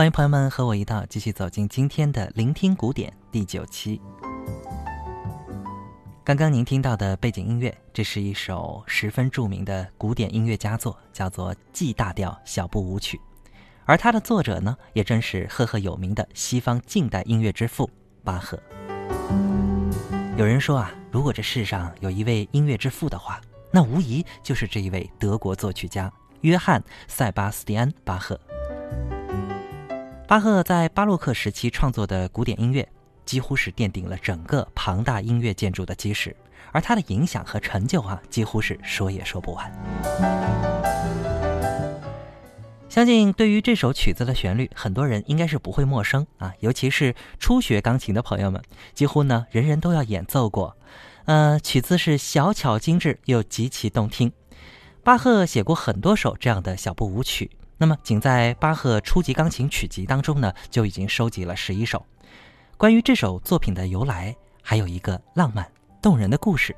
欢迎朋友们和我一道继续走进今天的聆听古典第九期。刚刚您听到的背景音乐，这是一首十分著名的古典音乐佳作，叫做《G 大调小步舞曲》，而它的作者呢，也正是赫赫有名的西方近代音乐之父巴赫。有人说啊，如果这世上有一位音乐之父的话，那无疑就是这一位德国作曲家约翰·塞巴斯蒂安·巴赫。巴赫在巴洛克时期创作的古典音乐，几乎是奠定了整个庞大音乐建筑的基石，而他的影响和成就啊，几乎是说也说不完。相信对于这首曲子的旋律，很多人应该是不会陌生啊，尤其是初学钢琴的朋友们，几乎呢人人都要演奏过。呃，曲子是小巧精致又极其动听。巴赫写过很多首这样的小步舞曲。那么，仅在巴赫初级钢琴曲集当中呢，就已经收集了十一首。关于这首作品的由来，还有一个浪漫动人的故事。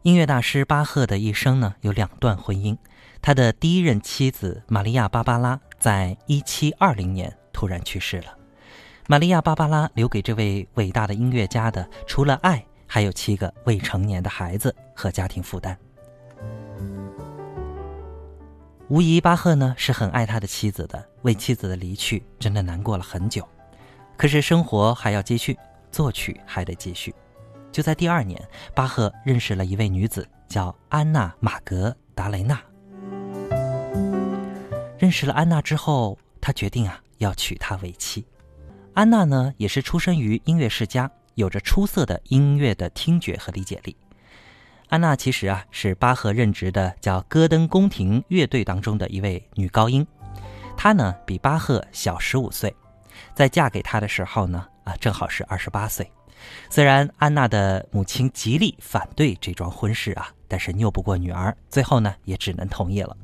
音乐大师巴赫的一生呢，有两段婚姻。他的第一任妻子玛利亚·芭芭拉在一七二零年突然去世了。玛利亚·芭芭拉留给这位伟大的音乐家的，除了爱。还有七个未成年的孩子和家庭负担。无疑，巴赫呢是很爱他的妻子的，为妻子的离去真的难过了很久。可是生活还要继续，作曲还得继续。就在第二年，巴赫认识了一位女子，叫安娜·玛格达雷娜。认识了安娜之后，他决定啊要娶她为妻。安娜呢也是出生于音乐世家。有着出色的音乐的听觉和理解力，安娜其实啊是巴赫任职的叫戈登宫廷乐队当中的一位女高音，她呢比巴赫小十五岁，在嫁给他的时候呢啊正好是二十八岁。虽然安娜的母亲极力反对这桩婚事啊，但是拗不过女儿，最后呢也只能同意了。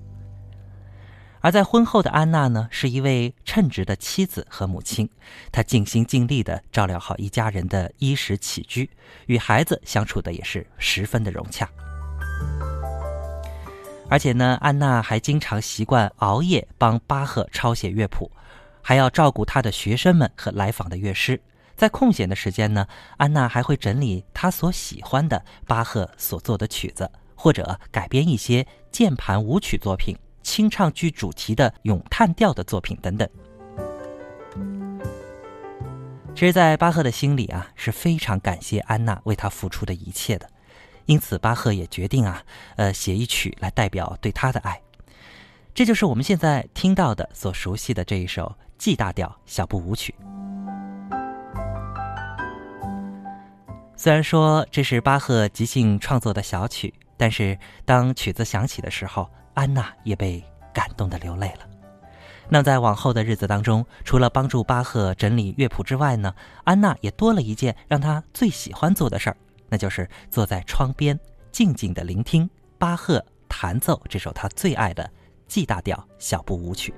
而在婚后的安娜呢，是一位称职的妻子和母亲，她尽心尽力地照料好一家人的衣食起居，与孩子相处的也是十分的融洽。而且呢，安娜还经常习惯熬夜帮巴赫抄写乐谱，还要照顾他的学生们和来访的乐师。在空闲的时间呢，安娜还会整理他所喜欢的巴赫所做的曲子，或者改编一些键盘舞曲作品。清唱剧主题的咏叹调的作品等等。其实，在巴赫的心里啊，是非常感谢安娜为他付出的一切的，因此巴赫也决定啊，呃，写一曲来代表对他的爱。这就是我们现在听到的、所熟悉的这一首 G 大调小步舞曲。虽然说这是巴赫即兴创作的小曲，但是当曲子响起的时候，安娜也被感动的流泪了。那在往后的日子当中，除了帮助巴赫整理乐谱之外呢，安娜也多了一件让她最喜欢做的事儿，那就是坐在窗边，静静的聆听巴赫弹奏这首她最爱的 G 大调小步舞曲。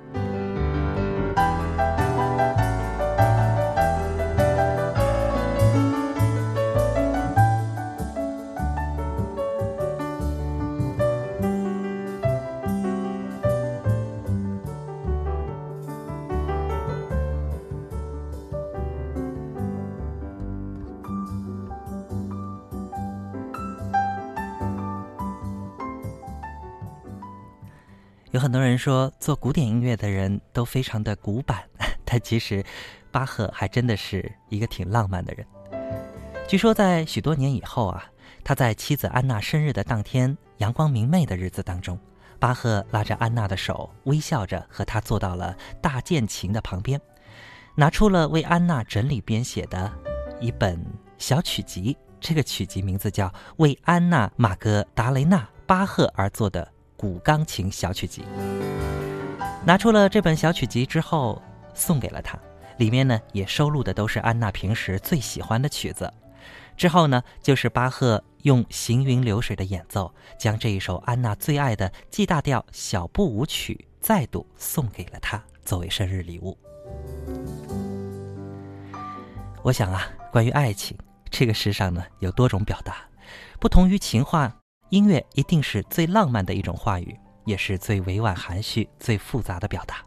有很多人说做古典音乐的人都非常的古板，但其实巴赫还真的是一个挺浪漫的人。据说在许多年以后啊，他在妻子安娜生日的当天，阳光明媚的日子当中，巴赫拉着安娜的手，微笑着和她坐到了大键琴的旁边，拿出了为安娜整理编写的一本小曲集。这个曲集名字叫《为安娜·玛格达雷娜·巴赫而作的》。古钢琴小曲集，拿出了这本小曲集之后，送给了他。里面呢也收录的都是安娜平时最喜欢的曲子。之后呢，就是巴赫用行云流水的演奏，将这一首安娜最爱的 G 大调小步舞曲再度送给了他，作为生日礼物。我想啊，关于爱情，这个世上呢有多种表达，不同于情话。音乐一定是最浪漫的一种话语，也是最委婉含蓄、最复杂的表达。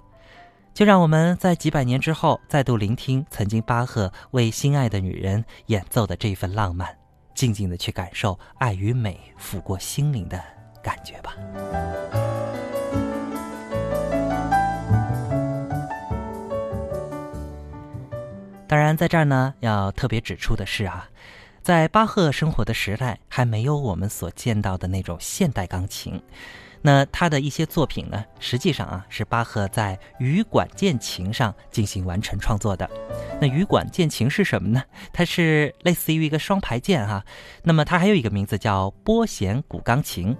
就让我们在几百年之后再度聆听曾经巴赫为心爱的女人演奏的这份浪漫，静静的去感受爱与美抚过心灵的感觉吧。当然，在这儿呢，要特别指出的是啊。在巴赫生活的时代，还没有我们所见到的那种现代钢琴。那他的一些作品呢，实际上啊是巴赫在羽管键琴上进行完成创作的。那羽管键琴是什么呢？它是类似于一个双排键哈。那么它还有一个名字叫拨弦古钢琴。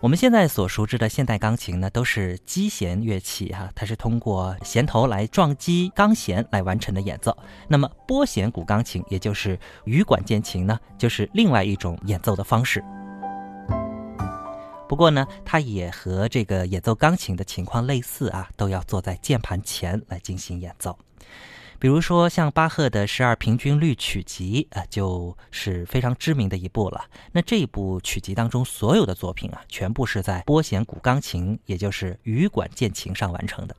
我们现在所熟知的现代钢琴呢，都是击弦乐器哈，它是通过弦头来撞击钢弦来完成的演奏。那么拨弦古钢琴，也就是羽管键琴呢，就是另外一种演奏的方式。不过呢，它也和这个演奏钢琴的情况类似啊，都要坐在键盘前来进行演奏。比如说，像巴赫的十二平均律曲集啊，就是非常知名的一部了。那这一部曲集当中，所有的作品啊，全部是在拨弦古钢琴，也就是羽管键琴上完成的。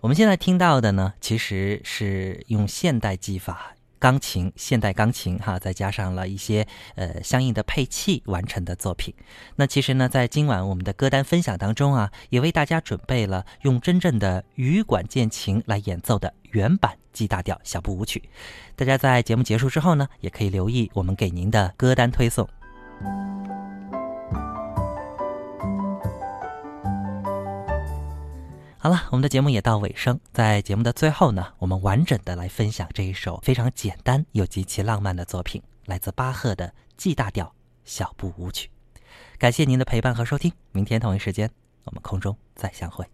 我们现在听到的呢，其实是用现代技法。钢琴，现代钢琴，哈，再加上了一些呃相应的配器完成的作品。那其实呢，在今晚我们的歌单分享当中啊，也为大家准备了用真正的羽管键琴来演奏的原版 G 大调小步舞曲。大家在节目结束之后呢，也可以留意我们给您的歌单推送。好了，我们的节目也到尾声，在节目的最后呢，我们完整的来分享这一首非常简单又极其浪漫的作品，来自巴赫的 G 大调小步舞曲。感谢您的陪伴和收听，明天同一时间我们空中再相会。